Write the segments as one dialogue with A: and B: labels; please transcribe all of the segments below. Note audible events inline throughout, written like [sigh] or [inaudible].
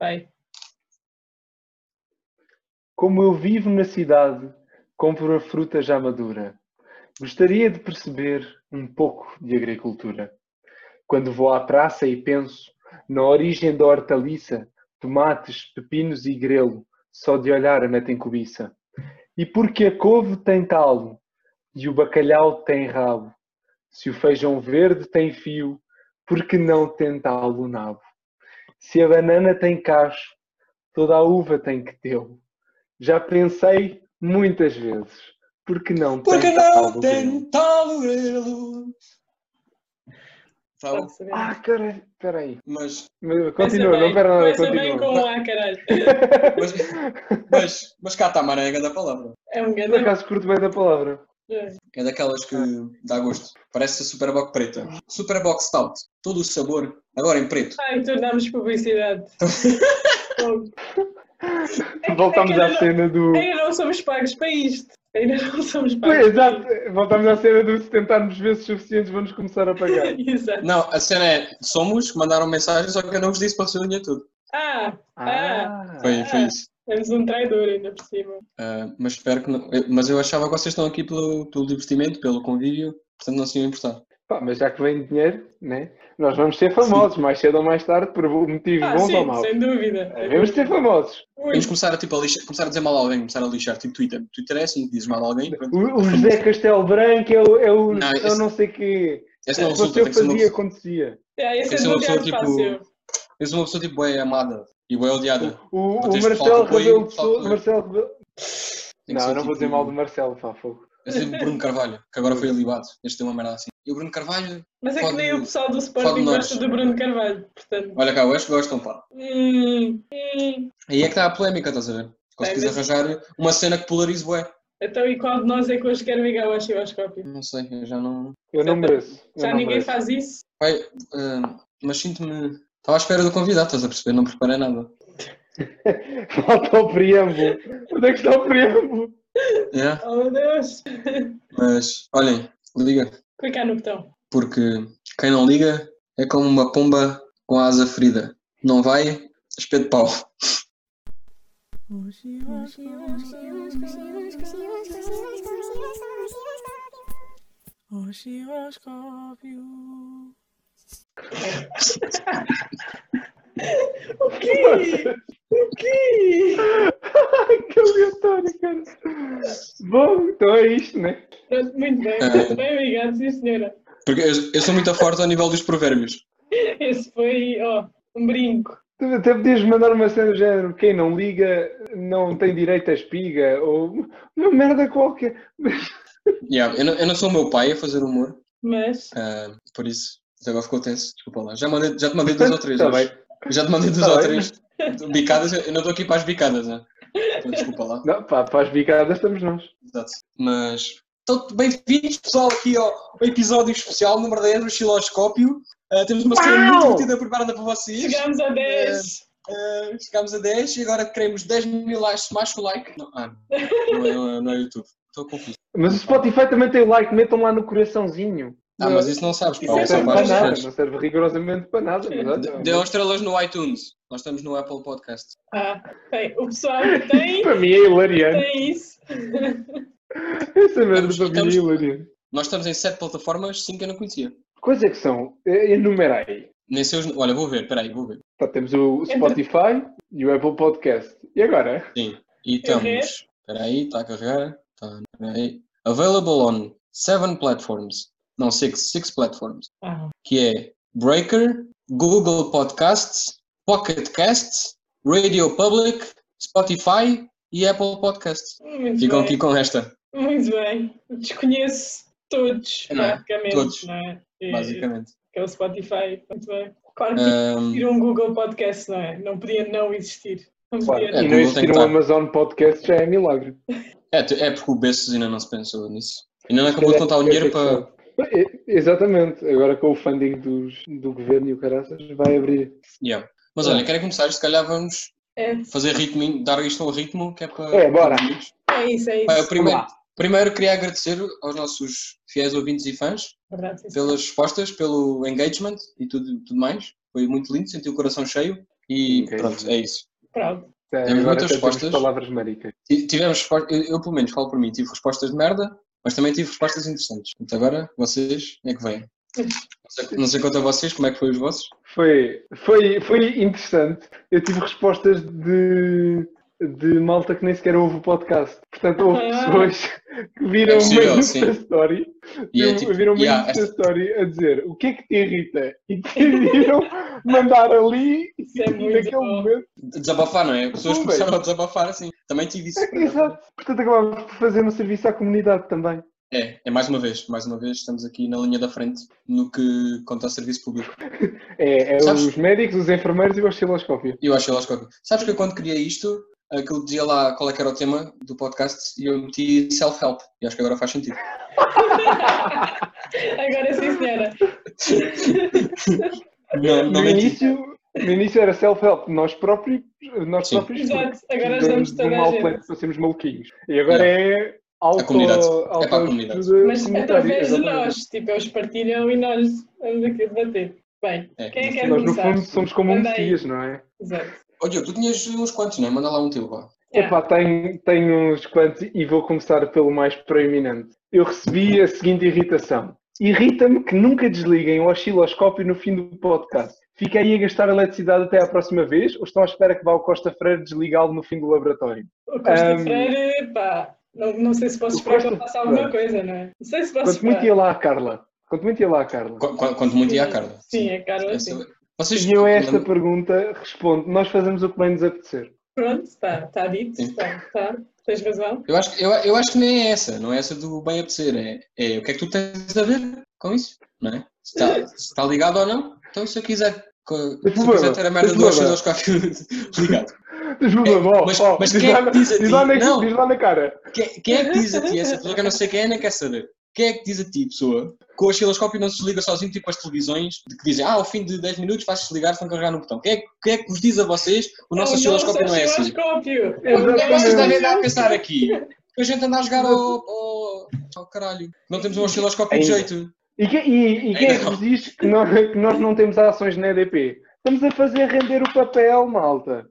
A: Vai.
B: Como eu vivo na cidade, compro a fruta já madura. Gostaria de perceber um pouco de agricultura. Quando vou à praça e penso na origem da hortaliça, tomates, pepinos e grelo, só de olhar a metem cobiça. E porque a couve tem talo e o bacalhau tem rabo, se o feijão verde tem fio, porque não tentá-lo nabo? Se a banana tem cacho, toda a uva tem que tê-lo. Já pensei muitas vezes, porque não
C: Porque não tentá-lo vê-lo. Sabe?
B: Ah, caralho, peraí.
C: Mas,
B: Mas Continua,
A: bem,
B: não pera nada, continua.
A: com A, caralho.
C: mas, mas, mas catamarã é grande palavra.
A: É um
B: Por
A: grande.
B: acaso curto bem da palavra.
C: É daquelas que dá gosto. Parece a Superboc preta. Superboc Stout. Todo o sabor, agora em preto.
A: Ai, tornámos publicidade. [laughs] É
B: Voltamos
A: que
B: à cena do.
A: Ainda não somos pagos para isto. Ainda não somos
B: Pois,
A: pagos.
B: exato, voltamos à cena do se tentarmos vezes suficientes vamos começar a pagar. [laughs]
A: Exato.
C: Não, a cena é, somos, mandaram mensagem, só que eu não vos disse para o seu dinheiro tudo.
A: Ah, ah,
C: Foi, foi
A: Ah.
C: isso.
A: Temos um traidor ainda por cima.
C: Ah, mas espero que não. eu- Mas eu achava que vocês estão aqui pelo, pelo divertimento, pelo convívio, portanto não se iam importar.
B: Pá, mas já que vem dinheiro, né? Nós vamos ser famosos, mais cedo ou mais tarde, por motivos
A: Ah,
B: bons
A: sim,
B: ou maus.
A: sem dúvida.
B: Vamos ser famosos.
A: Ui,
C: Vamos começar a, tipo, a, lixar, começar a dizer mal a alguém, começar a lixar, tipo Twitter. Twitter é assim, dizes mal a alguém. pronto.
B: O, o José Castelo Branco é o, é o,
C: Não,
B: é o
C: esse-
B: não sei quê.
C: Esse não resulta,
B: eu
C: tem que ser uma
B: fazia,
C: pessoa,
B: acontecia.
A: é, esse é
C: que ser uma pessoa tipo.
A: fácil.
C: tem que ser uma pessoa tipo bem amada e bem odiada.
B: O, o
C: Vou
B: Marcelo Rebelo de. Marcelo
C: que
B: Não, não vou
C: tipo,
B: dizer mal do Marcelo, pá, fogo.
C: É o Bruno Carvalho, que agora foi alibado. Este tem uma merda assim. E o Bruno Carvalho,
A: Mas é que nem o pessoal do Sporting gosta do Bruno Carvalho. Portanto.
C: olha cá, eu acho que gostam, pá.
A: Hum, hum.
C: Aí é que está a polémica, estás a ver? Conseguis
A: É, mas-
C: arranjar uma cena que polarize bué.
A: Então, e qual de nós é que hoje quer ligar ao arquivoscópio?
C: Não sei, eu já não.
B: Eu não mereço.
A: Já
B: não
A: ninguém
B: mereço.
A: faz isso?
C: Pai, ah, mas sinto-me. Estava à espera do convidado, estás a perceber? Não preparei nada. [laughs]
B: Falta o preâmbulo. Onde é que está o preâmbulo?
C: Yeah.
A: Oh meu Deus!
C: Mas, olhem, liga.
A: Clicar no botão.
C: Porque quem não liga é como uma pomba com a asa ferida. Não vai, espeto de pau.
A: O quê? O quê?
B: que aleatório, cara. Bom, então é isto, né?
A: Muito bem.
C: Ah.
A: Bem obrigado, sim senhora.
C: Porque eu, eu sou muito forte ao nível dos provérbios.
A: Esse foi, ó, um brinco.
B: Tu até podias mandar uma cena do género: quem não liga não tem direito a espiga, ou uma merda qualquer.
C: Yeah, eu, não, eu não sou o meu pai a fazer humor,
A: Mas,
C: ah, por isso agora ficou tenso. Desculpa lá. Já, mandei, já te mandei duas [laughs] ou três.
B: Tá
C: hoje. Já te mandei duas
B: Tá
C: ou
B: bem.
C: três. Bicadas, eu não estou aqui para as bicadas, né? Então, desculpa lá.
B: Não, pá, para as bicadas estamos nós.
C: Exato. Mas. Então, bem-vindos, pessoal, aqui ao, episódio especial número 10 do Xiloscópio. Ah, temos uma cena muito divertida preparada para vocês.
A: chegámos a 10.
C: Ah, chegámos a 10 e agora queremos 10 mil likes, mais o like. Não, ah, não, é, não, é, não é YouTube. Estou confuso.
B: Mas o Spotify também tem like, metam lá no coraçãozinho.
C: Ah, mas isso não sabes,
A: Isso
C: pá.
A: é
B: Não
C: é para
B: nada, não serve rigorosamente para nada. Mas, olha,
C: Dê estrelas no iTunes. Nós estamos no Apple Podcast.
A: Ah, bem, o pessoal que tem, [laughs]
B: para mim é hilariante.
A: tem isso. [laughs]
B: Essa merda
C: Estamos-
B: para mim é
C: estamos-
B: hilariante.
C: Nós estamos em 7 plataformas, 5 eu não conhecia.
B: Quais é que são? Eh, Enumera aí.
C: Nem sei os... Olha, vou ver, peraí, vou ver.
B: Pá, temos o Spotify e o Apple Podcast. E agora?
C: Sim. E estamos. Espera aí, está a carregar. Tá, espera aí. Available on 7 platforms. Não, 6 six platforms.
A: Ah,
C: Que é Breaker, Google Podcasts, Pocket Casts, Radio Public, Spotify e Apple Podcasts.
A: muito
C: Ficam
A: bem.
C: aqui com esta,
A: Muito bem. Desconheço todos,
C: Não é?
A: praticamente.
C: Todos,
A: Não é? E-
C: basicamente.
A: Que é o Spotify. Muito bem. Claro que existir um Google Podcast, não é? Não podia não existir. Não
B: Claro.
A: podia
C: É,
B: e não
C: tem que
B: existir um
C: estar.
B: Amazon Podcast já é milagre.
C: é, é porque o Bessos ainda não se pensou nisso. Ainda não acabou de contar o dinheiro para.
B: Exatamente. Agora com o funding dos, do governo e o caraças vai abrir.
C: Yeah. Mas olha, querem começar? Se calhar vamos
A: É,
C: fazer ritmo, dar isto ao ritmo, que é para.
B: É, bora.
A: é isso, é isso.
C: Eu primeiro, primeiro queria agradecer aos nossos fiéis ouvintes e fãs
A: Verdade,
C: pelas respostas, pelo engagement e tudo, tudo mais. Foi muito lindo, senti o coração cheio E
B: Ok.
C: pronto, é isso.
A: Pronto.
B: Agora
C: muitas respostas.
B: palavras maricas.
C: Ti- Tivemos respostas, eu, eu, pelo menos falo por mim, tive respostas de merda, mas também tive respostas interessantes. Portanto, agora vocês é que vêm. Não sei quanto a vocês, como é que foi os vossos?
B: Foi, foi, foi interessante. Eu tive respostas de, de malta que nem sequer ouve o podcast. Portanto, houve
A: Ah.
B: pessoas que viram
C: É
B: uma
C: possível,
B: Insta. Story,
C: E é
B: viram,
C: tipo,
B: viram uma
C: yeah,
B: Insta
C: esta-
B: Story a dizer o que é que te irrita e decidiram mandar ali
A: Isso é
B: e
A: muito
B: naquele
A: bom.
B: momento.
C: desabafar, não é? Pessoas começaram a desabafar assim. Também tive isso.
B: Exato. Portanto, acabámos por fazer um serviço à comunidade também.
C: É, é mais uma vez, mais uma vez estamos aqui na linha da frente no que conta ao serviço público.
B: É, é
C: Sabes-
B: os médicos, os enfermeiros e o osciloscópio.
C: E eu acho osciloscópio. Sabes que eu quando criei isto, aquilo dizia lá qual é que era o tema do podcast e eu meti self-help. E acho que agora faz sentido. [laughs]
A: Agora sim, senhora. [laughs]
C: Não, não
B: no, início, no início era self-help, nós próprios, nós
C: Sim.
B: próprios
A: Exato. Agora
B: de
A: toda a gente.
B: para sermos maluquinhos. E agora é auto,
C: comunidade. É para a
B: auto-
C: comunidade.
A: Mas
B: comunitária,
A: através de nós. Tipo, eles partilham e nós vamos aqui debater. Bem,
C: É.
A: quem é que quer
B: Nós, no
A: começar?
B: fundo, somos como um. Messias, não é?
A: Exato.
C: Ó Diogo, tu tinhas uns quantos, não é? Manda lá um teu, vá.
A: Yeah.
B: Epá, tenho, tenho uns quantos e vou começar pelo mais proeminente. Eu recebi a seguinte irritação. Irrita-me que nunca desliguem o osciloscópio no fim do podcast. Fica aí a gastar eletricidade até à próxima vez ou estão à espera que vá o Costa Freire desligá-lo no fim do laboratório?
A: O Costa
B: Ahm,
A: Freire, pá, não, não sei se posso esperar que ele faça alguma coisa, não é? Não sei se posso
B: Quanto muito
A: esperar.
B: ia lá a Carla. Quanto muito ia lá a Carla.
C: Qu- qu- Quanto muito ia a Carla.
A: Sim, a Carla,
C: Essa-
A: sim.
C: Vocês,
B: E eu a esta pergunta respondo, nós fazemos o que bem nos apetecer.
A: Pronto, está tá dito, está, tá, tens razão.
C: eu, acho, que- eu, eu acho que nem é essa, não é essa do bem apetecer, é, é o que é que tu tens a ver com isso, não é? Se está, se está ligado ou não, então se eu quiser, se eu quiser ter a merda [laughs]
B: mas
C: do
B: problema.
C: osciloscópio ligado,
B: Desculpa,
C: É, mas- mas
B: diz,
C: quem é
B: lá,
C: que
B: na-
C: diz a
B: diz
C: ti?
B: lá na,
C: Não.
B: diz lá na cara.
C: quem, quem é que diz a ti, essa pessoa que eu não sei quem é, nem quer saber, quem é que diz a ti, pessoa, que o osciloscópio não se desliga sozinho, tipo as televisões, de que dizem, ah, ao fim de 10 minutos faz desligar se não carregar no botão. Quem é, que- quem é que vos diz a vocês o nosso
A: É o
C: osciloscópio não é assim?
A: osciloscópio.
C: O que é que vocês devem andar a pensar aqui? Que a gente anda a jogar ao, ao, ao caralho. Não temos um osciloscópio de jeito.
B: E, que- e- e quem é que
C: Não.
B: vos diz que nós, que nós não temos ações na EDP? Estamos a fazer render o papel, malta.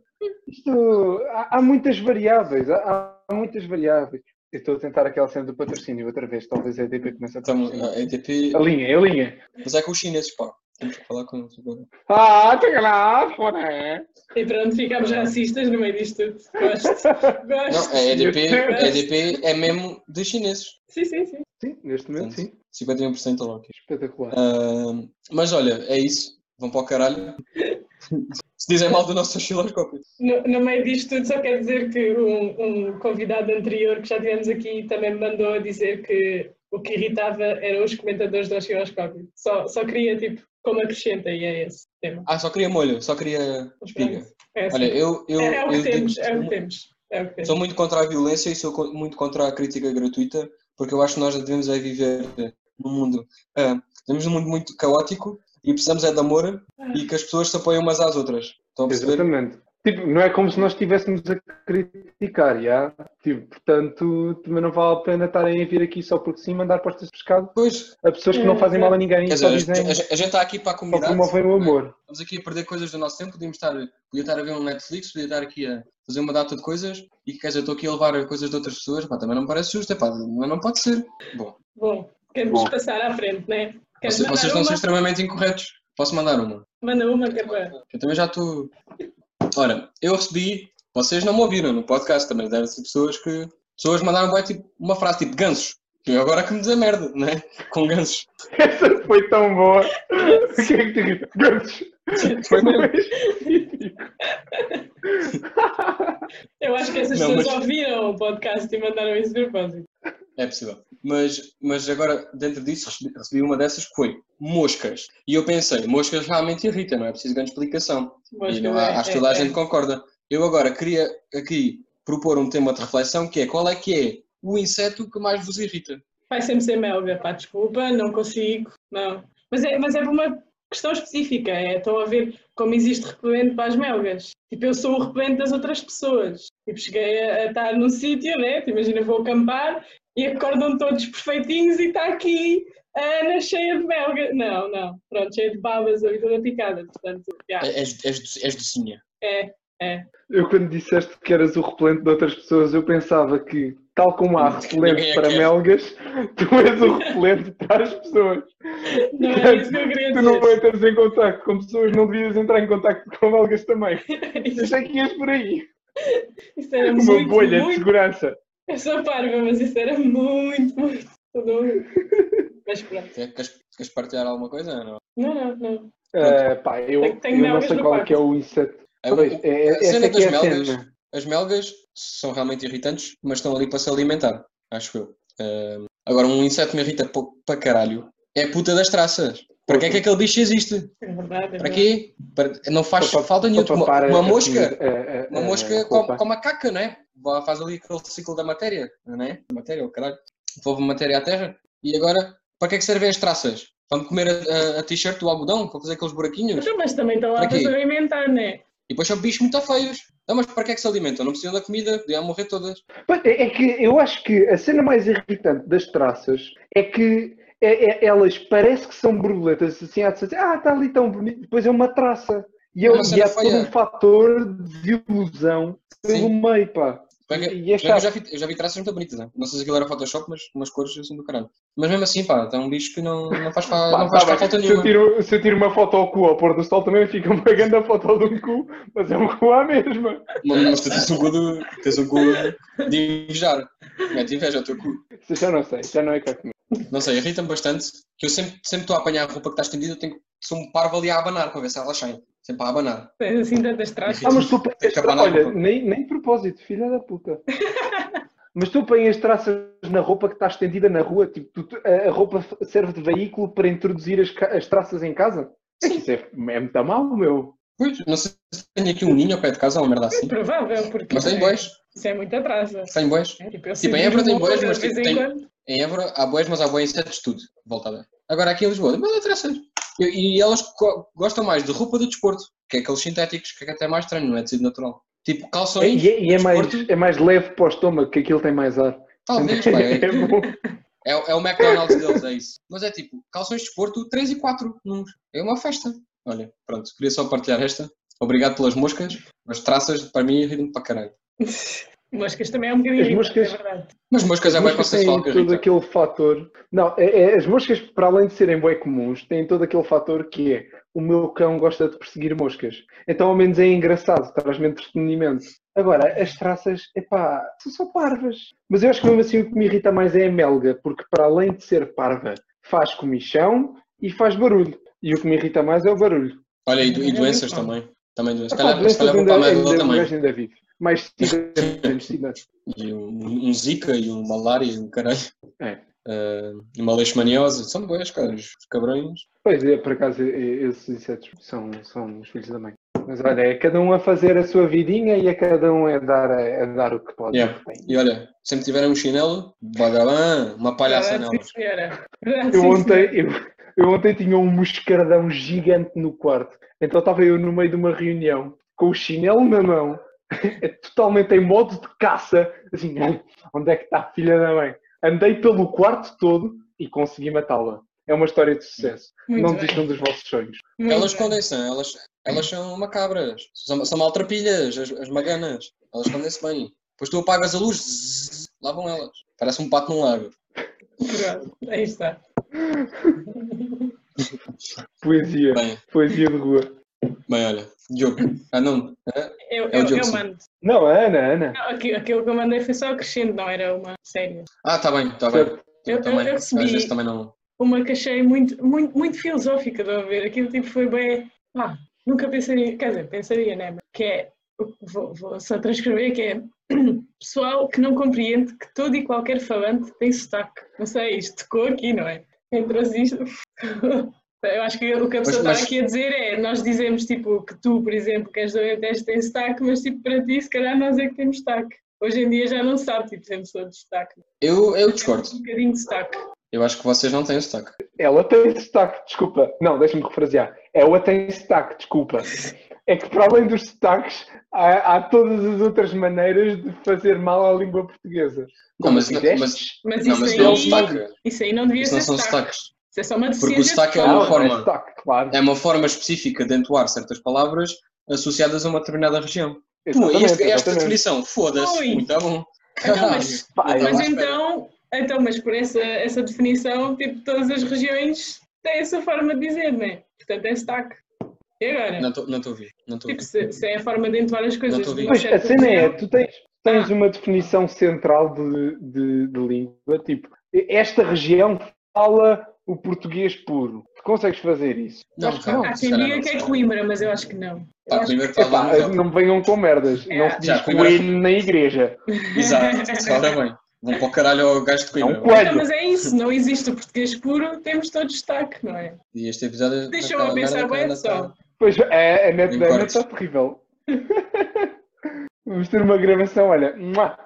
B: Isto, há, há muitas variáveis, há, há muitas variáveis. Eu estou a tentar aquela cena do patrocínio outra vez, talvez a EDP comece a patrocinar.
C: a EDP.
B: A linha, a linha.
C: Mas é com os chineses, pá. Temos que falar com eles agora.
B: Ah, tem lá, fora.
A: E pronto, ficámos racistas no meio disto tudo. Gosto. [laughs]
C: Não,
A: Gosto.
C: a EDP, a EDP é mesmo dos chineses.
A: Sim, sim, sim.
B: Sim, neste momento sim.
C: 51% logo.
B: Espetacular.
C: Ah, mas olha, é isso. Vão para o caralho. [laughs] Dizem mal do nosso osciloscópio.
A: No, no meio disto tudo, só quero dizer que um, um convidado anterior que já tivemos aqui também me mandou a dizer que o que irritava eram os comentadores do osciloscópio. Só, só queria, tipo, como acrescenta, e é esse tema.
C: Ah, só queria molho, só queria espiga.
A: é, assim.
C: Olha, eu, eu,
A: é, é o que
C: eu
A: temos,
C: digo-
A: é o que temos. É o que temos.
C: Sou muito contra a violência e sou muito contra a crítica gratuita, porque eu acho que nós devemos é viver num mundo, vivemos num mundo muito caótico e precisamos é de amor e que as pessoas se apoiem umas às outras. Estão a perceber?
B: Exatamente. Tipo, não é como se nós estivéssemos a criticar, já? Tipo, portanto, também não vale a pena estarem a vir aqui só porque sim mandar postas de pescado
C: Pois,
B: a pessoas que não
A: É,
B: fazem
A: é.
B: mal a ninguém
C: quer
B: só
C: dizer, a,
B: dizem,
C: a- gente está aqui para a comunidade.
B: promovem o amor.
C: Estamos aqui a perder coisas do nosso tempo, podíamos estar, podia estar a ver um Netflix, podia estar aqui a fazer uma data de coisas e quer dizer, estou aqui a levar coisas de outras pessoas, pá, também não me parece justo, é pá, não, não pode ser. Bom,
A: Bom, queremos
B: Bom.
A: passar à frente, né? Queres
C: vocês, ser
A: uma?
C: extremamente incorretos. Posso mandar uma?
A: Manda uma, que é para...
C: Eu também já estou. Ora, eu recebi. Vocês não me ouviram no podcast, também devem ser pessoas que. Pessoas mandaram bem, tipo, uma frase tipo gansos. E eu agora que me dizer merda, né? [laughs] Com gansos.
B: Essa foi tão boa. [laughs] O que é que? Gansos.
C: Foi mesmo.
A: Eu acho que essas
C: Não,
A: pessoas
C: mas-
A: ouviram o podcast e mandaram isso de propósito.
C: É possível. Mas, mas agora, dentro disso, recebi, uma dessas que foi moscas. E eu pensei, moscas realmente irritam, não é preciso grande explicação.
A: Mas
C: e não,
A: é-
C: acho que
A: é-
C: toda a
A: é.
C: gente concorda. Eu agora queria aqui propor um tema de reflexão que é qual é que é o inseto que mais vos irrita?
A: Vai sempre ser melga, pá, desculpa, não consigo, não. Mas é, mas é por uma questão específica, é, estão a ver como existe repelente para as melgas. Tipo, eu sou o repelente das outras pessoas. Tipo, cheguei a, a estar num sítio, né? Tipo, imagina, vou acampar e acordam todos perfeitinhos e está aqui a Ana cheia de belga. Não, não, pronto, cheia de babas ali toda picada, portanto, yeah,
C: És, és, doce- és docinha.
A: é, é.
B: Eu, quando disseste que eras o repelente de outras pessoas, eu pensava que, tal como há [laughs] repelente
C: é
B: para
C: é.
B: melgas, [laughs] tu és o repelente para as pessoas.
A: Não é isso que eu queria
B: Tu não
A: dizer.
B: entras em contacto com pessoas, não devias entrar em contacto com melgas também. [laughs] Achei que ias por aí.
A: isso era
B: Uma
A: muito,
B: bolha de
A: muito.
B: segurança.
A: Eu sou parva, mas isso era muito, muito. todo- Mas pronto.
C: Quer- Queres, queres partilhar alguma coisa? ou Não.
A: Não, não, não.
B: Ah, pá, eu,
A: Tenho- tenho
B: eu não sei qual é que é o inseto.
C: É,
B: Pois,
C: o-
B: é, é,
C: a cena
B: é
C: das
B: é
C: melgas,
B: cena.
C: as melgas são realmente irritantes, mas estão ali para se alimentar, acho eu. Ah, agora, um inseto que me irrita pa- para caralho é a puta das traças. Para que é que aquele bicho existe?
A: É verdade. É
C: Para quê? Para- não faz
B: Para-
C: falta nenhuma.
B: para
C: Uma, uma mosca,
B: a- a-
C: uma
B: a
C: mosca come, come a caca, não é? Vai- Faz ali aquele ciclo da matéria, não é? Da matéria, o caralho. Devolve matéria à terra. E agora, para que é que servem as traças? Para me comer a, a- a t-shirt do algodão? Para fazer aqueles buraquinhos?
A: Então, Mas também estão lá
C: Para
A: se alimentar, não é?
C: E depois são bichos muito feios. Não, mas para que é que se alimentam? Não precisam da comida, podiam morrer todas.
B: É é que eu acho que a cena mais irritante das traças é que é- é- elas parece que são borboletas, assim, há de ah, está ali tão bonito, depois é uma traça. E,
C: É
B: eu,
C: uma
B: e
C: cena
B: é todo um fator de ilusão pelo
C: Sim.
B: meio, pá.
C: Bem
B: E é
C: bem eu, já vi, eu já vi traças muito bonitas. Não, não sei se aquilo era Photoshop, mas umas cores assim do caralho. Mas mesmo assim, pá, é um bicho que não, não faz, fa- [laughs]
B: Pá,
C: não faz
B: tá
C: falta
B: se, eu
C: nenhuma.
B: tiro, se eu tiro uma foto ao cu ao pôr do sol também fica uma grande foto de um cu, mas é um cu à mesma.
C: Mas, mas tu tens um cu de, tens um cu de invejar. Mete inveja ao teu cu.
B: Já não sei, já não é cá comigo.
C: Não sei, irrita-me bastante que eu sempre sempre estou a apanhar a roupa que está estendida, eu tenho que sou um parvo ali a abanar para ver se ela sai. Sempre a abanar.
A: Tens assim tantas traças.
B: Ah, mas tu pões
C: Tem que abanar a
B: olha, nem, nem propósito, filha da puta. Mas tu pões as traças na roupa que está estendida na rua, tipo, tu- a roupa serve de veículo para introduzir as, as traças em casa? Isso é, é muito mal, meu.
C: Pois, não sei se tenho aqui um ninho ao pé de casa ou uma merda assim.
A: Provável, porque
C: Mas tem
A: é-
C: bois.
A: isso é muita traça.
C: Tem bois.
A: É, tipo, eu
C: Tipo, em Évora tem bois, mas tipo,
A: em
C: tem-. Em Évora há bois, mas há bois insetos de tudo. Volta a ver. Agora aqui em Lisboa, mas traças. E, elas go- gostam mais de roupa de desporto, que é aqueles sintéticos, que é até mais estranho, não é tecido natural. Tipo calções.
B: E, é- e é,
C: de
B: mais,
C: desporto,
B: é mais leve para o estômago, que aquilo tem mais ar.
C: Talvez, [laughs] pá, é,
B: É
C: é, o- é o McDonald's deles, é isso. Mas é tipo, calções de desporto 3 e 4 números. É uma festa. Olha, pronto, queria só partilhar esta. Obrigado pelas moscas, mas traças para mim irritam-me para caralho. [laughs]
A: Moscas também é um bocadinho
B: As
A: irritante,
B: moscas-
A: é.
C: Mas moscas é
B: moscas
C: consensual
B: têm
C: que
B: todo
C: irrita.
B: aquele fator. Não, é- é- as moscas, para além de serem bem comuns, têm todo aquele fator que é o meu cão gosta de perseguir moscas. Então, ao menos é engraçado, traz-me entretenimento. Agora, as traças, epá, são só parvas. Mas eu acho que mesmo assim o que me irrita mais é a melga, porque para além de ser parva, faz comichão e faz barulho. E o que me irrita mais é o barulho.
C: Olha, e, do- e
A: É
C: doenças também. Também doenças. Se
B: Epá,
C: calhar, se
B: doenças
C: calhar vou
B: ainda,
C: para a também.
B: Mais sida.
C: E um, um zika e um malária e um caralho.
B: É.
C: Eh, e uma leishmaniose. São boas, cara. Os cabrões.
B: Pois é, por acaso, esses insetos são, são os filhos da mãe. Mas olha, é cada um a fazer a sua vidinha e a cada um a dar, a, a dar o que pode.
C: Yeah. E olha, sempre tiverem um chinelo, badalã, uma palhaça nelas.
A: Verdade,
B: Eu ontem, eu, eu ontem tinha um moscardão gigante no quarto. Então estava eu no meio de uma reunião com o chinelo na mão, é [laughs] totalmente em modo de caça. Assim, "Ai, onde é que está a filha da mãe? Andei pelo quarto todo e consegui matá-la. É uma história de sucesso.
A: Muito
B: Não desistam dos vossos sonhos.
A: muito
C: Elas escondem-se, elas, elas são macabras. São, são maltrapilhas, as, as maganas. Elas escondem-se bem. Depois tu apagas a luz, zzz, lá vão elas. Parece um pato num lago.
A: Aí está. [laughs]
B: Poesia.
C: Bem,
B: Poesia de rua.
C: bem, olha. Diogo. Ah, não. ah,
A: Eu,
C: É o Diogo,
A: eu mando.
B: Não, Ana, Ana.
A: Não, aqui- aquilo que eu mandei foi só crescendo, não era uma série.
C: Ah, tá bem, tá bem.
A: Eu- eu-
C: também.
A: eu recebi-
C: Às vezes também não.
A: Uma que achei muito, muito, muito filosófica de ouvir. Aquilo tipo foi bem. Ah, nunca pensaria, quer dizer, pensaria, né? Que é, vou, vou só transcrever, que é [clears throat] pessoal que não compreende que todo e qualquer falante tem sotaque. Não sei, isto tocou aqui, não é? Entre as isto. [laughs] Eu acho que o que a pessoa
C: mas-
A: está aqui a dizer é, nós dizemos tipo que tu, por exemplo, que és do Alentejo tem sotaque, mas tipo para ti se calhar nós é que temos sotaque. Hoje em dia já não se sabe, tipo, temos todos sotaque.
C: Eu, eu discordo.
A: Um bocadinho de sotaque.
C: Eu acho que vocês não têm sotaque.
B: Ela tem sotaque, desculpa. Não, deixa-me refrasear. Ela tem sotaque, desculpa. É que para além dos sotaques, há, há todas as outras maneiras de fazer mal à língua portuguesa.
C: Não,
B: Como
C: mas,
B: fizestes,
C: mas,
A: Mas
C: não,
A: isso,
C: mas
A: aí,
C: não é um sotaque.
A: isso aí não devia
C: Isso
A: ser
C: não são
A: sotaque.
C: sotaques.
A: Isso é só uma
C: Porque o sotaque é uma
B: é
C: forma.
B: sotaque, claro.
C: É uma forma específica de entoar certas palavras associadas a uma determinada região. Pô,
B: Exatamente,
C: esta
B: exatamente.
C: definição, foda-se,
A: Ui.
C: muito bom.
A: Então, [laughs] mas, mas então, então, mas por essa, essa definição, tipo, todas as regiões têm essa forma de dizer, não é? Portanto, é sotaque. E agora?
C: Não estou não a ouvir. Não
A: Tipo, se, se é a forma de entoar as coisas.
C: Não estou a
B: cena é, tu tens, tens
A: Ah.
B: uma definição central de, de, de língua, tipo, esta região fala o português puro. Consegues fazer isso?
C: Não,
B: Acho que não.
A: Há quem
C: não,
A: que é. Coimbra, mas eu acho que não.
C: Pá, que
B: Epá,
C: fala
B: não me venham com merdas.
A: É.
B: Não se diz
C: Coimbra-
B: coelho na igreja. [laughs]
C: Exato, ora bem. Vão para o caralho ao gajo de
B: É um
C: Coimbra.
B: coelho.
A: Então, mas é isso, não existe o português puro, temos todos destaque, não é?
C: E este episódio.
A: Deixa-me a pensar bem só.
B: Pois é, a net da Ana está terrível. [laughs] Vamos ter uma gravação, olha. mua,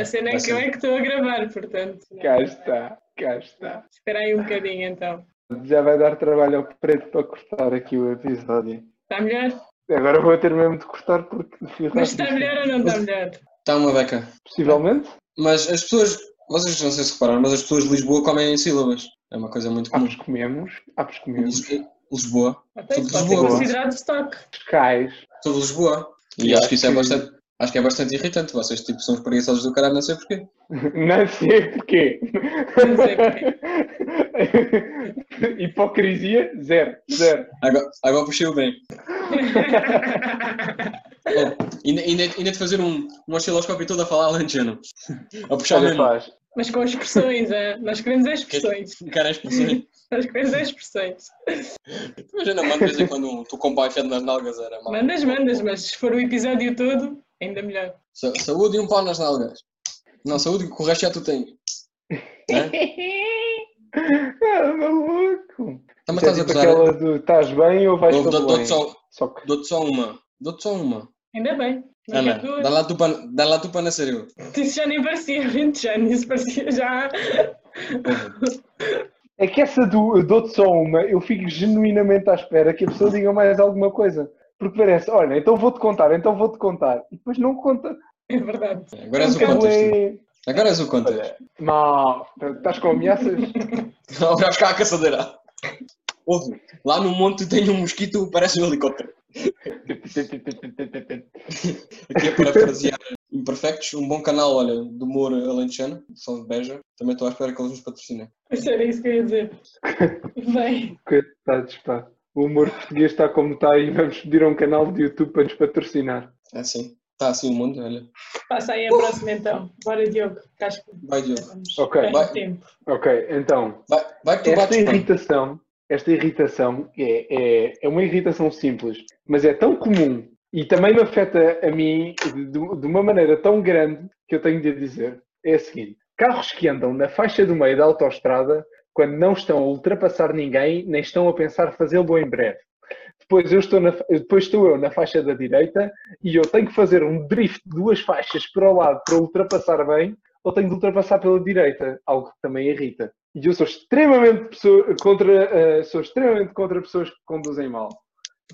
A: A cena é que eu é que estou a gravar, portanto.
B: Cá está, cá está.
A: Espera aí um bocadinho então.
B: Já vai dar trabalho ao preto para cortar aqui o episódio.
A: Está melhor?
B: Agora vou ter mesmo de cortar porque
A: Mas está melhor ou não está melhor?
C: Está uma beca.
B: Possivelmente?
C: Mas as pessoas. Vocês não sei se repararam, mas as pessoas de Lisboa comem em sílabas. É uma coisa muito comum.
B: pois comemos, há pois comemos.
C: Lis- Lisboa.
A: Até ser
C: Lisboa.
A: considerado estoque.
B: Cais.
C: Sou de Lisboa. E
B: E
C: acho que isso é bastante. Acho que é bastante irritante. Vocês tipo, são os preguiçosos do caralho, não sei porquê. [laughs]
B: Não sei porquê.
A: Não sei [laughs]
B: Hipocrisia, zero, zero.
C: Agora, agora puxei o bem. [laughs] Ainda, ainda, ainda de fazer um, um osciloscópio todo a falar alentejano. A puxar
B: Olha,
C: mesmo.
B: faz.
A: Mas com expressões, é? nós queremos as expressões.
C: Cara, as expressões.
A: Nós queremos as expressões.
C: Imagina, mano, de vez em quando um, tu com o pai nas nalgas era mal.
A: Mandas, mandas, mas se for o episódio todo, ainda melhor.
C: Sa- saúde e um pau nas nalgas. Não, saúde, que o resto já tu tens. Hã? [laughs]
B: Ah, maluco. Isso é
C: estás a
B: tipo
C: gozar?
B: aquela do estás bem ou vais
C: Dou-
B: para
C: dou- Dou-te
B: bem?
C: só,
B: Só que
C: dou só uma. Dou-te só uma.
A: Ainda bem.
C: Ana, dá lá tu para, dá lá tu para nascer eu. [laughs]
A: Isso já nem parecia Ventejano, isso parecia já.
B: É que essa do dou-te só uma, eu fico genuinamente à espera que a pessoa diga mais alguma coisa. Porque parece, olha, então vou-te contar, então vou-te contar. E depois não conta.
A: É verdade.
C: Agora és o contas.
B: é-
C: Agora és o contas.
B: Mal, estás com ameaças?
C: Agora vais cá à caçadeira. Ouve, lá no monte tem um mosquito, parece um helicóptero. Aqui é para parafrasear Imperfectos, um bom canal, olha, de humor alentejano, são de Beja. Também estou à espera que eles nos patrocinem.
A: Isso era isso que eu ia dizer. [laughs] Bem,
B: Coitados, pá. O humor português está como está e vamos pedir a um canal de YouTube para nos patrocinar.
C: É assim. Está assim o mundo, olha.
A: passa aí a próxima então. Bora, Diogo. acho que
C: Vai, Diogo.
A: vamos
B: Ok,
C: vai.
A: tempo.
B: Ok, então,
C: Vai, vai que tu
B: esta
C: bem.
B: irritação, esta irritação é, é, é uma irritação simples, mas é tão comum e também me afeta a mim de, de uma maneira tão grande que eu tenho de dizer. É a seguinte: carros que andam na faixa do meio da autoestrada quando não estão a ultrapassar ninguém, nem estão a pensar fazê-lo em breve. Depois, eu estou na, depois estou eu na faixa da direita e eu tenho que fazer um drift de duas faixas para o lado para ultrapassar bem, ou tenho de ultrapassar pela direita, algo que também irrita. E eu sou extremamente, pessoa- contra, eh, sou extremamente contra pessoas que conduzem mal.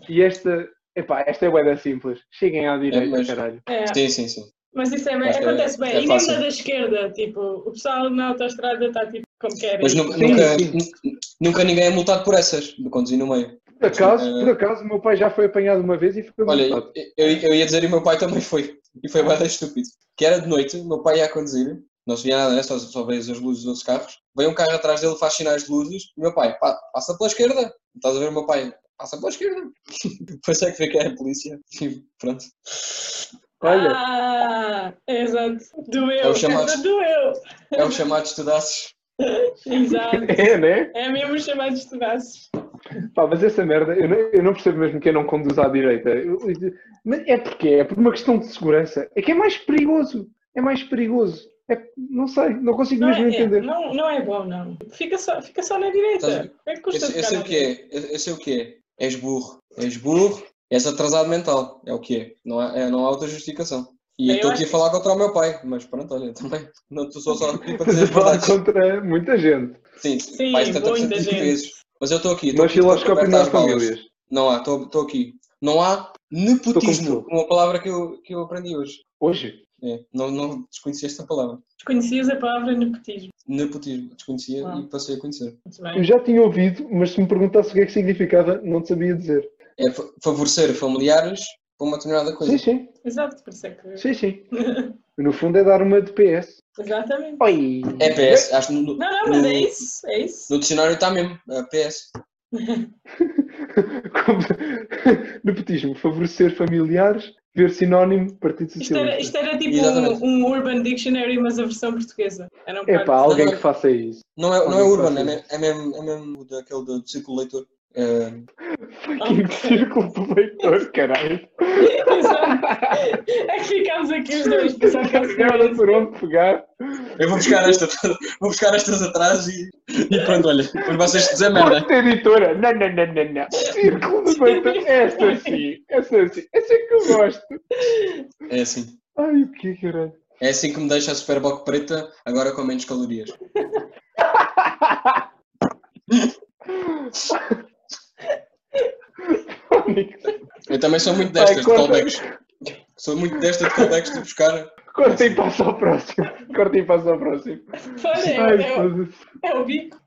B: E esta, epá, esta é bué simples. Cheguem à direita,
C: mas-
B: caralho.
A: É,
C: Sim, sim, sim.
A: mas isso é bem,
C: que é-
A: acontece bem.
C: é
A: e mesmo da esquerda, tipo, o pessoal na autoestrada está tipo como querem.
C: Mas nu-
B: Sim,
C: nunca,
B: sim.
C: nu- nunca ninguém é multado por essas, de conduzir no meio.
B: Por acaso,
C: Eh,
B: por acaso, o meu pai já foi apanhado uma vez e foi
C: Olha,
B: multado.
C: eu, eu ia dizer e o meu pai também foi. E foi bem estúpido. Que era de noite, o meu pai ia a conduzir, não se via nada, né? só, só veio as luzes dos outros carros. Veio um carro atrás dele, faz sinais de luzes. E o meu pai, "Pa- passa pela esquerda. Estás a ver o meu pai? Passa pela esquerda. [laughs] Depois é que vê que é a polícia. E pronto.
B: Olha,
A: Ah, exato. Doeu.
C: É o chamado- [laughs]
A: doeu.
C: É o chamado estudasses.
A: Exato. [laughs]
B: é, né?
A: É mesmo chamado de estudaços.
B: Pá, mas essa merda, eu não, eu não percebo mesmo quem não conduz à direita. Eu- eu- mas é porque é por uma questão de segurança. É que é mais perigoso. É mais perigoso. É, não sei, não consigo
A: Não
B: mesmo
A: é,
B: entender.
A: não, não é bom, não. Fica só, fica só na direita. É que custa
C: Eu, eu sei o que é. Eu, eu sei o que é. És burro. És burro. És atrasado mental. É o que é. Não há, é, não há outra justificação. E eu
A: Eu
C: estou aqui a falar contra o meu pai, mas pronto, olha, [laughs] também. Não estou só, só aqui para dizer
B: falar contra muita gente.
C: Sim,
A: Sim,
C: mais de 70%
A: muita
C: dos
A: gente.
C: portugueses. Mas eu estou aqui. de corpo
B: filoscópio nas famílias.
C: Não há, estou aqui. Não há nepotismo, uma palavra que eu, que eu aprendi hoje.
B: Hoje?
C: É, não, não desconhecia esta palavra.
A: Desconhecias a palavra nepotismo.
C: Nepotismo, desconhecia
A: Ah.
C: e passei a conhecer.
A: Muito
B: Eu já tinha ouvido, mas se me perguntasse o que é que significava, não te sabia dizer.
C: É fa- favorecer familiares para uma determinada coisa.
B: Sim, sim.
A: Exato, por isso é que.
B: Sim, sim. [laughs] No fundo é dar uma de PS.
A: Exatamente.
B: Oi!
C: É PS, acho que no,
A: Não, não, mas
C: no-
A: é isso. É isso.
C: no dicionário está mesmo, é PS. [laughs]
B: Como- [laughs] Nepotismo, favorecer familiares, ver sinónimo, Partido
A: Isto era,
B: Socialista.
A: isto era tipo
C: Exatamente.
A: um, um Urban Dictionary, mas a versão portuguesa. Era um
B: É pá, alguém
C: Não,
B: que faça isso.
C: Não é, não é urban,
B: faça
C: é, me- é mesmo, é mesmo daquele do círculo leitor. É,
B: Fucking círculo do leitor, caralho.
A: É que ficámos aqui os dois, pensar que é
B: Nada por onde pegar.
C: eu vou buscar, esta, vou buscar estas atrás e, e pronto, olha, depois vocês dizem merda.
B: Corte editora. Não, não, não, não, não. Círculo do leitor. Essa sim. Essa sim. Essa é que eu gosto.
C: É assim.
B: Ai, o que caralho.
C: É assim que me deixa a Superboc preta, agora com menos calorias. [laughs] Eu também sou muito destas de callbacks. Sou muito desta de callbacks de buscar.
B: Corta e passa ao próximo. Corta e passa ao próximo.
A: Olha, é,
B: Ai,
A: é, o- é o bico.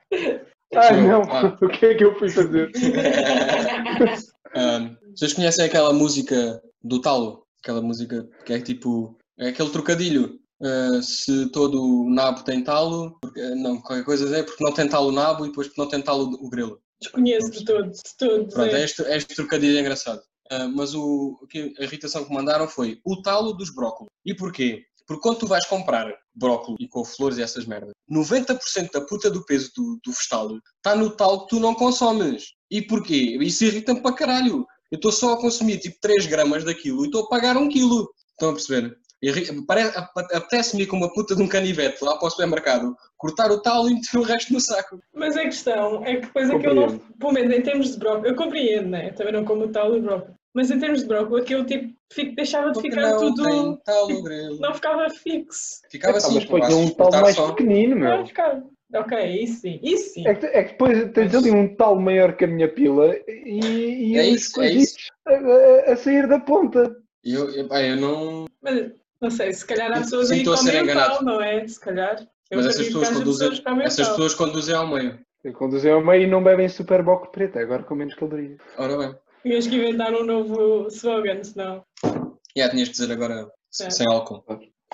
B: Ai, não.
C: Ah.
B: O que é que eu fui fazer? [laughs]
C: Ahm, vocês conhecem aquela música do talo? Aquela música que é tipo. É aquele trocadilho. Ah, se todo o nabo tem talo, porque, não, qualquer coisa é porque não tem talo o nabo e depois porque não tem talo o grelo.
A: Desconheço de todo, de todo.
C: Pronto,
A: Zé.
C: é este, é este trocadilho engraçado. Ah, mas o, a irritação que mandaram foi o talo dos brócolos. E porquê? Porque quando tu vais comprar brócolis e couve-flores e essas merdas, 90% da puta do peso do, do vegetal está no talo que tu não consomes. E porquê? Isso irrita-me para caralho. Eu estou só a consumir tipo 3 gramas daquilo e estou a pagar 1 quilo. Estão a perceber? Apetece-me com uma puta de um canivete lá para o supermercado, cortar o talo e meter o resto no saco.
A: Mas a questão é que depois aquilo não.
B: Compreendo.
A: Pelo menos em termos de brócolis, eu compreendo, né? Também não como o tal do brócolis. Mas em termos de brócolis, aquilo tipo, fico, deixava de ficar
C: não
A: tudo.
C: grelo.
A: Não ficava fixo.
C: Ficava
B: Epá,
C: assim,
B: mas põe
C: vais
B: um tal mais
C: só.
B: pequenino,
A: Não
B: meu.
A: ficava. Ok, isso sim. Isso sim.
B: É que, é que depois tens ali um tal maior que a minha pila e, e
C: É isso, é
B: coisitos a, a- a sair da ponta.
C: Eu, eu, pá, eu não.
A: Mas não sei, se calhar há pessoas aí que
C: estou a ser
A: comem o
C: enganado.
A: tal, não é? Se calhar. Eu
C: Mas essas pessoas conduzem,
A: pessoas
C: essas pessoas conduzem ao meio.
B: Conduzem ao meio e não bebem superboc preta, agora com menos calorias.
C: Ora bem.
A: Tinhas que inventar um novo slogan, senão.
C: Já tinhas que dizer agora
A: É.
C: sem álcool.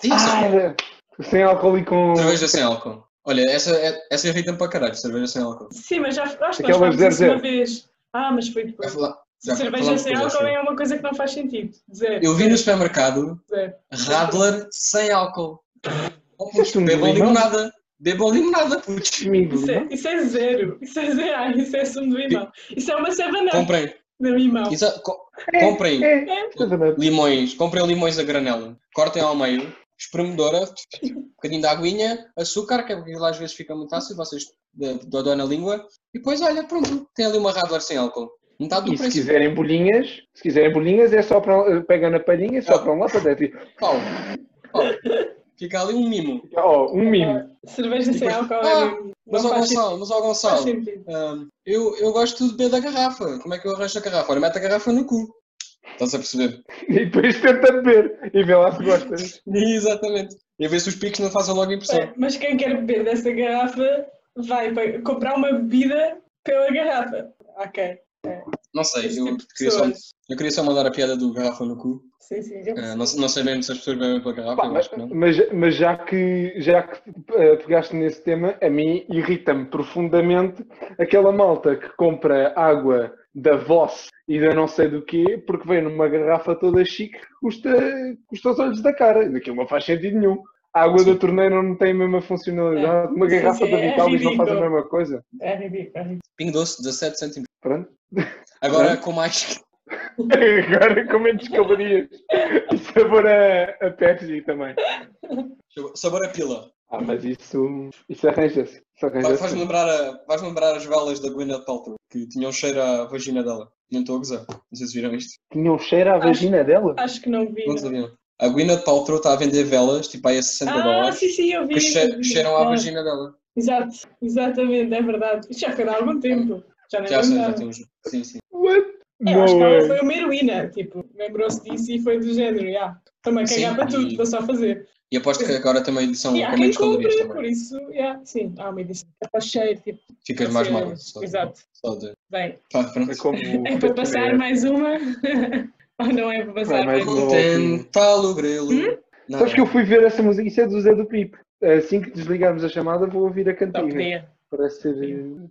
C: Sim,
B: Ah, era- sem álcool e com.
C: cerveja sem álcool. Olha, essa, é- essa irrita-me para caralho, cerveja sem álcool.
A: Sim, mas já acho que nós falámos isso uma vez. Ah, mas foi depois.
C: fala- já
A: Cerveja sem álcool
C: acho
A: é uma coisa que não faz sentido. Zero.
C: Eu vi no supermercado
A: Zero.
C: Radler sem álcool.
B: Isso é
C: bebam limonada. Bebam limonada, putz.
B: Amigo,
A: Isso é, isso é zero. Isso é zero. Ah, isso é sumo de limão. Isso é uma 7-Up
C: Comprem.
A: de limão.
C: Exa- co- Comprem
B: É,
A: É.
B: é
C: limões. Comprem limões a granela. Cortem ao meio. Espremedora. Um bocadinho de aguinha. Açúcar, que é às vezes fica muito ácido. Vocês eh, dão na língua. E depois, olha, pronto. Tem ali uma Radler sem álcool. Metade do
B: E se quiserem bolinhas, se quiserem bolinhas, é só para pega na palhinha e só para um lá para dentro.
C: Pau. Fica ali um mimo.
B: Oh, um mimo.
A: Cerveja sem álcool
C: Ah,
A: é.
C: Mas
A: Não sentido.
C: Gonçalo, mas
A: Faz
C: Gonçalo. hum, eu, eu gosto de beber da garrafa. Como é que eu arranjo a garrafa? Olha, mete a garrafa no cu. Estás a perceber?
B: E depois tenta beber e vê lá se gostas. [laughs]
C: Exatamente. E a ver se os picos não fazem logo impressão.
A: É, mas quem quer beber dessa garrafa vai comprar uma bebida pela garrafa. Ok.
C: Não sei, eu
A: tipo
C: queria, só, eu queria só mandar a piada do garrafa no cu.
A: Sim, sim. eu
C: Ah, não, não sei bem se as pessoas bebem pela garrafa,
B: Pá,
C: eu
B: mas,
C: acho que não.
B: mas, mas já que, já que eh, pegaste nesse tema, a mim irrita-me profundamente aquela malta que compra água da Voss e da não sei do quê, porque vem numa garrafa toda chique que custa, custa os olhos da cara. Aquilo não faz sentido nenhum. A água da torneira não tem a mesma funcionalidade. Uma
A: Sim,
B: garrafa
A: sim,
B: da
A: é
B: Vitalis não faz a mesma coisa.
A: É ridículo. é.
C: Pingo doce, 17 cêntimos.
B: Pronto.
C: Agora com mais. [laughs]
B: Agora com menos calorias. E sabor a, a Pepsi também.
C: Sabor a pila.
B: Ah, mas isso, isso arranja-se. Isso
C: Vai-
B: arranja-se.
C: Faz-me lembrar, a- faz lembrar as velas da Gwyneth Paltrow, que tinham cheiro à vagina dela. Não estou a gozar. Não sei se viram isto.
B: Tinha um cheiro à
A: Acho-
B: vagina dela?
A: Acho que não vi.
C: Não sabiam. A Gwyneth Paltrow está a vender velas, tipo aí a 60
A: Ah,
C: dólares,
A: sim, sim, eu vi.
C: que
A: isso,
C: che- cheiram à
A: Ah,
C: vagina dela.
A: Exato, exatamente, é verdade. Isto já foi há algum tempo. Já nem
C: Já sei, já temos. Sim, sim.
B: What?
A: É, acho que ela foi uma heroína, tipo, lembrou-se disso e foi do género, já. Estou-me a
C: Sim,
A: cagar para tudo,
C: e-
A: estou só a fazer.
C: E aposto que agora também são
A: há
C: com menos calorias
A: compre, por
C: também.
A: isso, já, sim, há uma edição que é para cheio, tipo,
C: Ficas
A: para
C: mais
A: ser-
C: magra. Só,
A: Exato,
C: Só de.
A: bem,
C: Pá, pronto.
B: É como
A: é para passar mais uma? [laughs] Ou não é para passar
B: mais
A: mais
B: uma.
A: uma?
C: Contempla o grelo.
A: Hum?
C: Não,
B: Sabes que eu fui ver essa música, isso é do Zé do Pipo. Assim que desligarmos a chamada, vou ouvir a
A: podia.
B: Parece ser,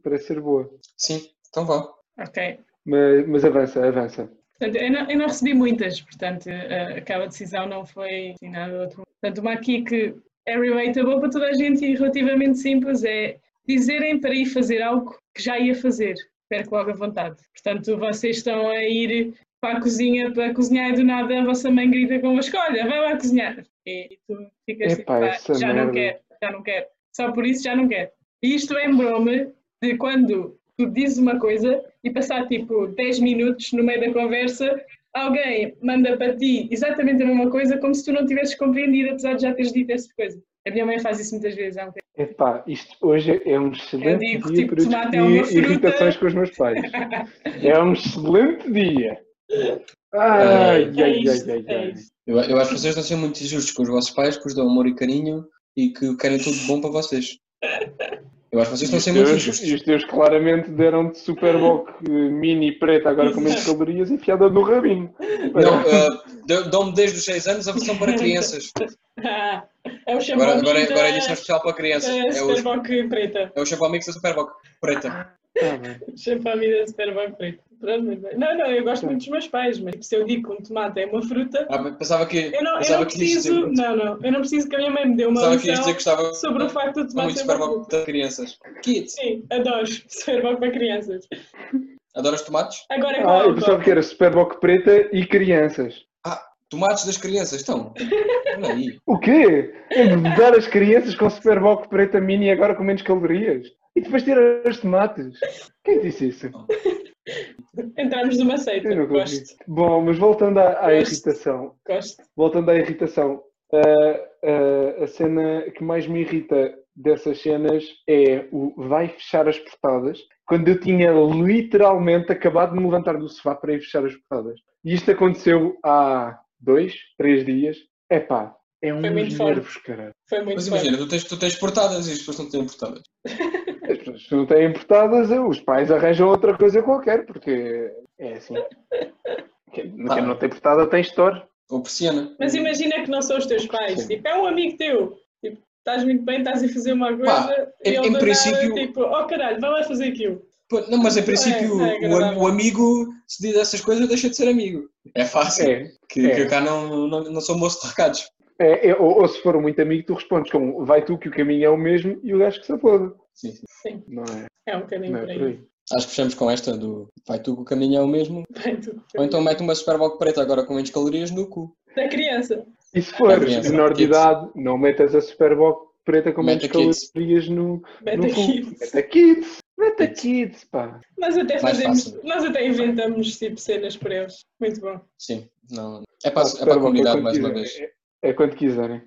B: parece ser boa.
C: Sim, então vá.
A: Ok.
B: Mas, mas avança, avança.
A: Portanto, eu não, eu não recebi muitas, portanto, eh, aquela decisão não foi assim, nada outro. Portanto, uma aqui que é relatable para toda a gente e relativamente simples é dizerem para ir fazer algo que já ia fazer. Perco logo a vontade. Portanto, vocês estão a ir para a cozinha para cozinhar e do nada a vossa mãe grita convosco, olha, vai lá cozinhar. E tu ficas tipo, "Pá,
B: essa
A: já não
B: merda."
A: quero, já não quero. Só por isso já não quero. E isto lembrou-me de quando tu dizes uma coisa e passar tipo 10 minutos no meio da conversa, alguém manda para ti exatamente a mesma coisa como se tu não tivesses compreendido, apesar de já teres dito essa coisa. A minha mãe faz isso muitas vezes. tempo.
B: Epá, isto hoje é um excelente
A: digo,
B: dia
A: tipo,
B: para
A: é
B: discutir
A: fruta.
B: irritações com os meus pais. [laughs] É um excelente dia. Ai,
A: É
B: ai,
A: isto,
B: ai, ai,
A: é
B: ai.
A: isto.
C: Eu, eu acho que vocês estão a ser muito injustos com os vossos pais, que vos dão amor e carinho e que querem tudo bom para vocês. Eu acho que vocês estão a ser muito injustos.
B: E os teus claramente deram-te Superboc eh, mini preta agora com menos calorias enfiada no rabinho.
C: Não, ah, dão- dão-me desde os 6 anos a versão para crianças.
A: Ah, [laughs] é o shampoo
C: Agora, agora,
A: da,
C: agora é edição especial para crianças.
A: da
C: É o,
A: Superboc preta.
C: é o shampoo mix da Superboc preta.
B: Tá bem.
A: Shampoo da Superboc preta. Pronto, muito bem. Não, não, eu gosto muito dos meus pais, mas se eu digo que um tomate é uma fruta,
C: Ah, pensava que,
A: eu não, eu não
C: que ias dizer,
A: preciso, não, não, eu não preciso que a minha mãe me dê uma
C: pensava
A: lição sobre o facto do
C: muito
A: tomate
C: de
A: ser uma
C: Superboc
A: fruta.
C: para crianças. Kids,
A: Sim, adoro Superboc para crianças.
C: adoras tomates?
A: Agora é
B: Ah, eu pensava que era Superboc preta e crianças.
C: Tomates das crianças. Olha aí.
B: O quê? Dar as crianças com Superboc preta mini agora com menos calorias? E depois tirar os tomates? Quem disse isso?
A: Entramos numa seita.
B: Eu.
A: Gosto,
B: Bom, mas voltando à, à
A: Gosto.
B: irritação.
A: gosto.
B: Voltando à irritação. ah, ah, a cena que mais me irrita dessas cenas é o vai fechar as portadas quando eu tinha literalmente acabado de me levantar do sofá para ir fechar as portadas. E isto aconteceu há dois, três dias. Epá, é um
A: Foi muito
B: nervos, caralho.
A: Foi muito
C: Mas imagina, tu tens, tu tens portadas e as pessoas não têm portadas. [laughs]
B: Que não têm portadas, os pais arranjam outra coisa qualquer, porque é assim. Quem [laughs] quem não tem portada tem store.
C: Ou persiana.
A: Mas imagina que não são os teus pais.
B: Sim.
A: Tipo, é um amigo teu. Tipo, estás muito bem, estás a fazer uma coisa
C: Pá,
A: e
C: em- em princípio-
A: nada, tipo, oh caralho, vai lá fazer aquilo.
C: Pô, Não, mas em princípio
A: é
C: o,
A: agradável.
C: o amigo, se diz essas coisas, deixa de ser amigo. É fácil.
B: É,
C: Que,
B: é.
C: que cá não, não, não sou moço de recados.
B: é, é, ou, ou se for muito amigo, tu respondes como vai tu que o caminho é o mesmo e o gajo que se foda.
C: Sim, sim.
A: Sim,
B: Não é?
A: é um bocadinho por
B: é
A: aí.
B: por aí.
C: Acho que fechamos com esta do vai tu que o caminho é o mesmo.
A: Vai tudo.
C: Ou então mete uma Superboc preta agora com menos calorias no cu.
A: Da criança.
B: E se fores
C: criança,
B: menor de idade, não metas a Superboc preta com menos
C: kids.
B: calorias no,
A: Meta
B: no cu.
A: kids.
B: Meta kids! Meta
C: Kids.
B: pá!
A: Nós até fazemos, nós até inventamos tipo cenas para eles. Muito bom.
C: Sim. Não, é para, é para a comunidade mais uma vez.
B: É, é quando quiserem.